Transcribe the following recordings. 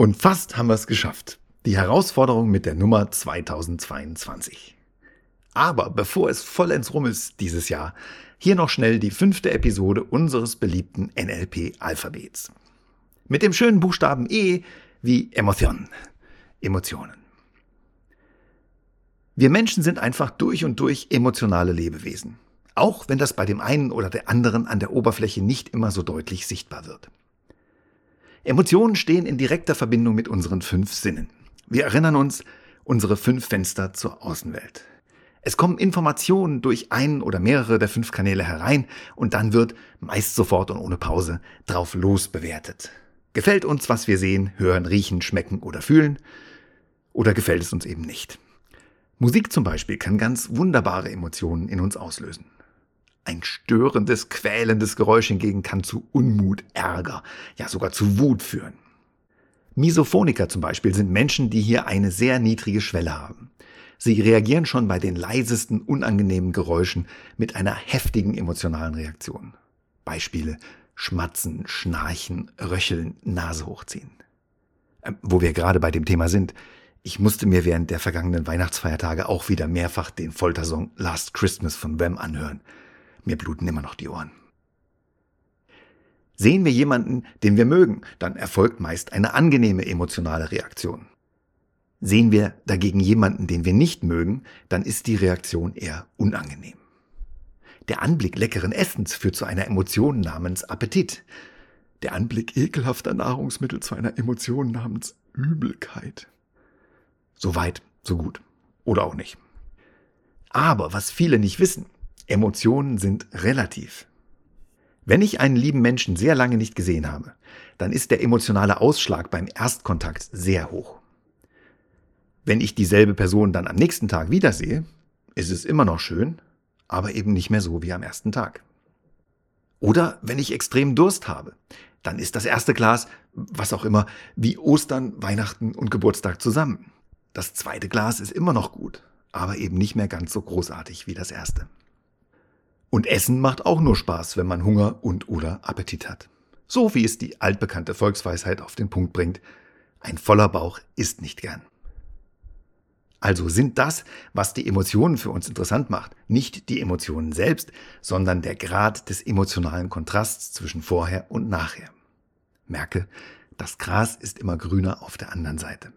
Und fast haben wir es geschafft. Die Herausforderung mit der Nummer 2022. Aber bevor es vollends rum ist dieses Jahr, hier noch schnell die fünfte Episode unseres beliebten NLP-Alphabets. Mit dem schönen Buchstaben E wie Emotionen. Emotionen. Wir Menschen sind einfach durch und durch emotionale Lebewesen. Auch wenn das bei dem einen oder der anderen an der Oberfläche nicht immer so deutlich sichtbar wird. Emotionen stehen in direkter Verbindung mit unseren fünf Sinnen. Wir erinnern uns, unsere fünf Fenster zur Außenwelt. Es kommen Informationen durch einen oder mehrere der fünf Kanäle herein und dann wird, meist sofort und ohne Pause, drauf los bewertet. Gefällt uns, was wir sehen, hören, riechen, schmecken oder fühlen? Oder gefällt es uns eben nicht? Musik zum Beispiel kann ganz wunderbare Emotionen in uns auslösen. Ein störendes, quälendes Geräusch hingegen kann zu Unmut, Ärger, ja sogar zu Wut führen. Misophoniker zum Beispiel sind Menschen, die hier eine sehr niedrige Schwelle haben. Sie reagieren schon bei den leisesten unangenehmen Geräuschen mit einer heftigen emotionalen Reaktion. Beispiele Schmatzen, Schnarchen, Röcheln, Nase hochziehen. Ähm, wo wir gerade bei dem Thema sind, ich musste mir während der vergangenen Weihnachtsfeiertage auch wieder mehrfach den Foltersong Last Christmas von Wham anhören. Mir bluten immer noch die Ohren. Sehen wir jemanden, den wir mögen, dann erfolgt meist eine angenehme emotionale Reaktion. Sehen wir dagegen jemanden, den wir nicht mögen, dann ist die Reaktion eher unangenehm. Der Anblick leckeren Essens führt zu einer Emotion namens Appetit. Der Anblick ekelhafter Nahrungsmittel zu einer Emotion namens Übelkeit. So weit, so gut. Oder auch nicht. Aber was viele nicht wissen, Emotionen sind relativ. Wenn ich einen lieben Menschen sehr lange nicht gesehen habe, dann ist der emotionale Ausschlag beim Erstkontakt sehr hoch. Wenn ich dieselbe Person dann am nächsten Tag wiedersehe, ist es immer noch schön, aber eben nicht mehr so wie am ersten Tag. Oder wenn ich extrem Durst habe, dann ist das erste Glas, was auch immer, wie Ostern, Weihnachten und Geburtstag zusammen. Das zweite Glas ist immer noch gut, aber eben nicht mehr ganz so großartig wie das erste. Und Essen macht auch nur Spaß, wenn man Hunger und oder Appetit hat. So wie es die altbekannte Volksweisheit auf den Punkt bringt, ein voller Bauch isst nicht gern. Also sind das, was die Emotionen für uns interessant macht, nicht die Emotionen selbst, sondern der Grad des emotionalen Kontrasts zwischen vorher und nachher. Merke, das Gras ist immer grüner auf der anderen Seite.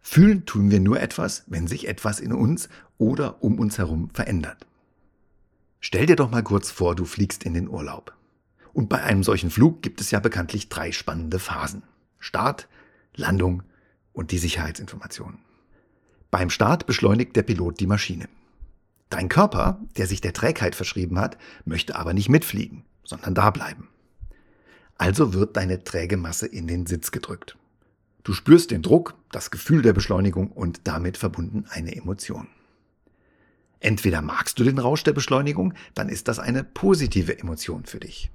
Fühlen tun wir nur etwas, wenn sich etwas in uns oder um uns herum verändert. Stell dir doch mal kurz vor, du fliegst in den Urlaub. Und bei einem solchen Flug gibt es ja bekanntlich drei spannende Phasen. Start, Landung und die Sicherheitsinformationen. Beim Start beschleunigt der Pilot die Maschine. Dein Körper, der sich der Trägheit verschrieben hat, möchte aber nicht mitfliegen, sondern da bleiben. Also wird deine träge Masse in den Sitz gedrückt. Du spürst den Druck, das Gefühl der Beschleunigung und damit verbunden eine Emotion. Entweder magst du den Rausch der Beschleunigung, dann ist das eine positive Emotion für dich.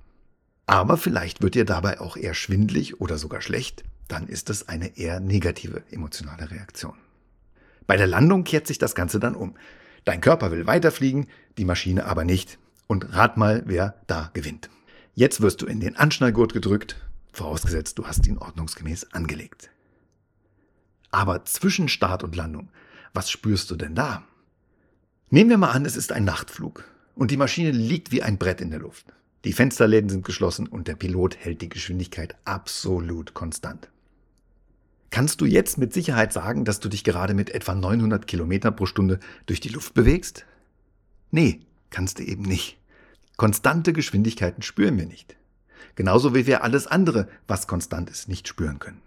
Aber vielleicht wird dir dabei auch eher schwindlig oder sogar schlecht, dann ist es eine eher negative emotionale Reaktion. Bei der Landung kehrt sich das Ganze dann um. Dein Körper will weiterfliegen, die Maschine aber nicht. Und rat mal, wer da gewinnt. Jetzt wirst du in den Anschnallgurt gedrückt, vorausgesetzt du hast ihn ordnungsgemäß angelegt. Aber zwischen Start und Landung, was spürst du denn da? Nehmen wir mal an, es ist ein Nachtflug und die Maschine liegt wie ein Brett in der Luft. Die Fensterläden sind geschlossen und der Pilot hält die Geschwindigkeit absolut konstant. Kannst du jetzt mit Sicherheit sagen, dass du dich gerade mit etwa 900 Kilometer pro Stunde durch die Luft bewegst? Nee, kannst du eben nicht. Konstante Geschwindigkeiten spüren wir nicht. Genauso wie wir alles andere, was konstant ist, nicht spüren können.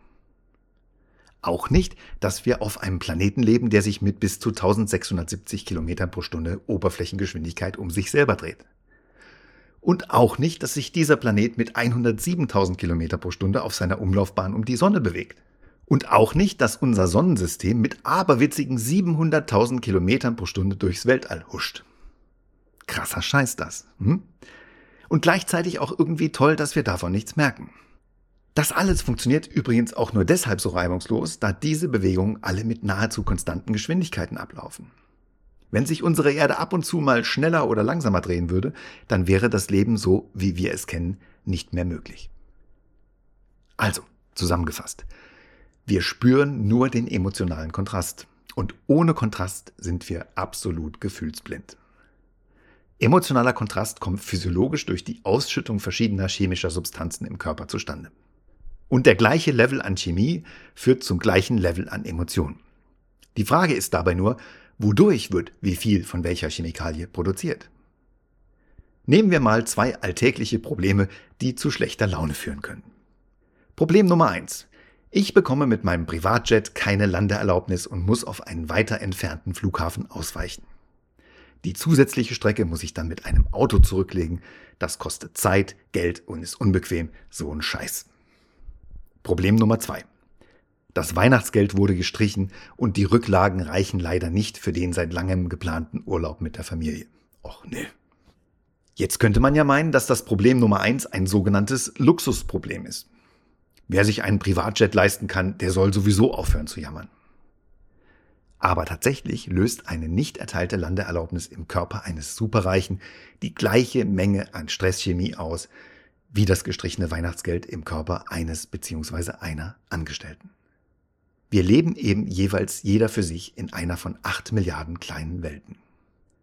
Auch nicht, dass wir auf einem Planeten leben, der sich mit bis zu 1670 Kilometern pro Stunde Oberflächengeschwindigkeit um sich selber dreht. Und auch nicht, dass sich dieser Planet mit 107.000 Kilometer pro Stunde auf seiner Umlaufbahn um die Sonne bewegt. Und auch nicht, dass unser Sonnensystem mit aberwitzigen 700.000 Kilometern pro Stunde durchs Weltall huscht. Krasser Scheiß das. Hm? Und gleichzeitig auch irgendwie toll, dass wir davon nichts merken. Das alles funktioniert übrigens auch nur deshalb so reibungslos, da diese Bewegungen alle mit nahezu konstanten Geschwindigkeiten ablaufen. Wenn sich unsere Erde ab und zu mal schneller oder langsamer drehen würde, dann wäre das Leben so, wie wir es kennen, nicht mehr möglich. Also, zusammengefasst. Wir spüren nur den emotionalen Kontrast. Und ohne Kontrast sind wir absolut gefühlsblind. Emotionaler Kontrast kommt physiologisch durch die Ausschüttung verschiedener chemischer Substanzen im Körper zustande. Und der gleiche Level an Chemie führt zum gleichen Level an Emotionen. Die Frage ist dabei nur, wodurch wird wie viel von welcher Chemikalie produziert? Nehmen wir mal zwei alltägliche Probleme, die zu schlechter Laune führen können. Problem Nummer eins: Ich bekomme mit meinem Privatjet keine Landeerlaubnis und muss auf einen weiter entfernten Flughafen ausweichen. Die zusätzliche Strecke muss ich dann mit einem Auto zurücklegen. Das kostet Zeit, Geld und ist unbequem. So ein Scheiß. Problem Nummer zwei. Das Weihnachtsgeld wurde gestrichen und die Rücklagen reichen leider nicht für den seit langem geplanten Urlaub mit der Familie. Och ne. Jetzt könnte man ja meinen, dass das Problem Nummer eins ein sogenanntes Luxusproblem ist. Wer sich einen Privatjet leisten kann, der soll sowieso aufhören zu jammern. Aber tatsächlich löst eine nicht erteilte Landeerlaubnis im Körper eines Superreichen die gleiche Menge an Stresschemie aus wie das gestrichene Weihnachtsgeld im Körper eines bzw. einer Angestellten. Wir leben eben jeweils jeder für sich in einer von acht Milliarden kleinen Welten.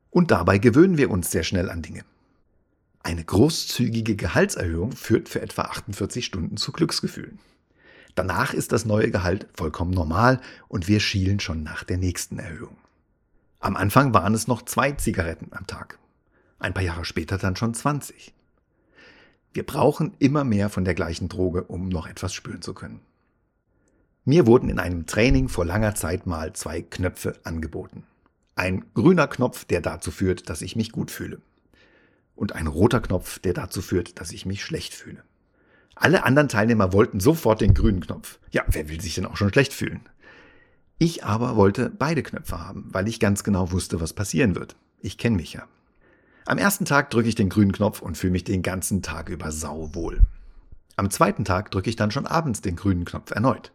Und dabei gewöhnen wir uns sehr schnell an Dinge. Eine großzügige Gehaltserhöhung führt für etwa 48 Stunden zu Glücksgefühlen. Danach ist das neue Gehalt vollkommen normal und wir schielen schon nach der nächsten Erhöhung. Am Anfang waren es noch zwei Zigaretten am Tag. Ein paar Jahre später dann schon 20. Wir brauchen immer mehr von der gleichen Droge, um noch etwas spüren zu können. Mir wurden in einem Training vor langer Zeit mal zwei Knöpfe angeboten. Ein grüner Knopf, der dazu führt, dass ich mich gut fühle. Und ein roter Knopf, der dazu führt, dass ich mich schlecht fühle. Alle anderen Teilnehmer wollten sofort den grünen Knopf. Ja, wer will sich denn auch schon schlecht fühlen? Ich aber wollte beide Knöpfe haben, weil ich ganz genau wusste, was passieren wird. Ich kenne mich ja. Am ersten Tag drücke ich den grünen Knopf und fühle mich den ganzen Tag über sauwohl. Am zweiten Tag drücke ich dann schon abends den grünen Knopf erneut.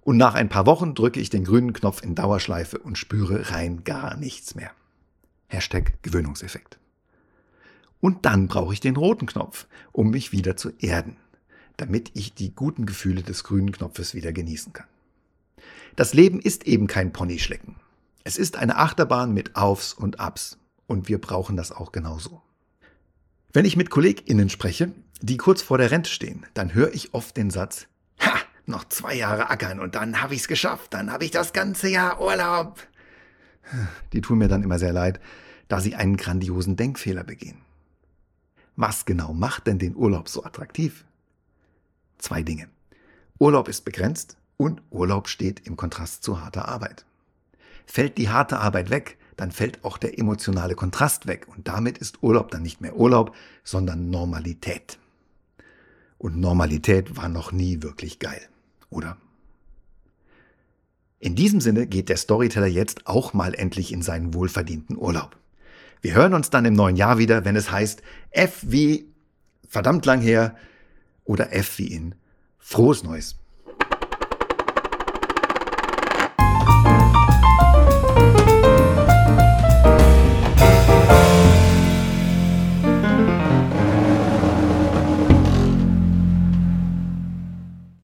Und nach ein paar Wochen drücke ich den grünen Knopf in Dauerschleife und spüre rein gar nichts mehr. Hashtag Gewöhnungseffekt. Und dann brauche ich den roten Knopf, um mich wieder zu erden, damit ich die guten Gefühle des grünen Knopfes wieder genießen kann. Das Leben ist eben kein Ponyschlecken. Es ist eine Achterbahn mit Aufs und Abs und wir brauchen das auch genauso. Wenn ich mit KollegInnen spreche, die kurz vor der Rente stehen, dann höre ich oft den Satz, ha, noch zwei Jahre ackern und dann habe ich's geschafft, dann habe ich das ganze Jahr Urlaub. Die tun mir dann immer sehr leid, da sie einen grandiosen Denkfehler begehen. Was genau macht denn den Urlaub so attraktiv? Zwei Dinge. Urlaub ist begrenzt und Urlaub steht im Kontrast zu harter Arbeit. Fällt die harte Arbeit weg, dann fällt auch der emotionale Kontrast weg und damit ist Urlaub dann nicht mehr Urlaub, sondern Normalität. Und Normalität war noch nie wirklich geil, oder? In diesem Sinne geht der Storyteller jetzt auch mal endlich in seinen wohlverdienten Urlaub. Wir hören uns dann im neuen Jahr wieder, wenn es heißt F wie verdammt lang her oder F wie in frohes Neues.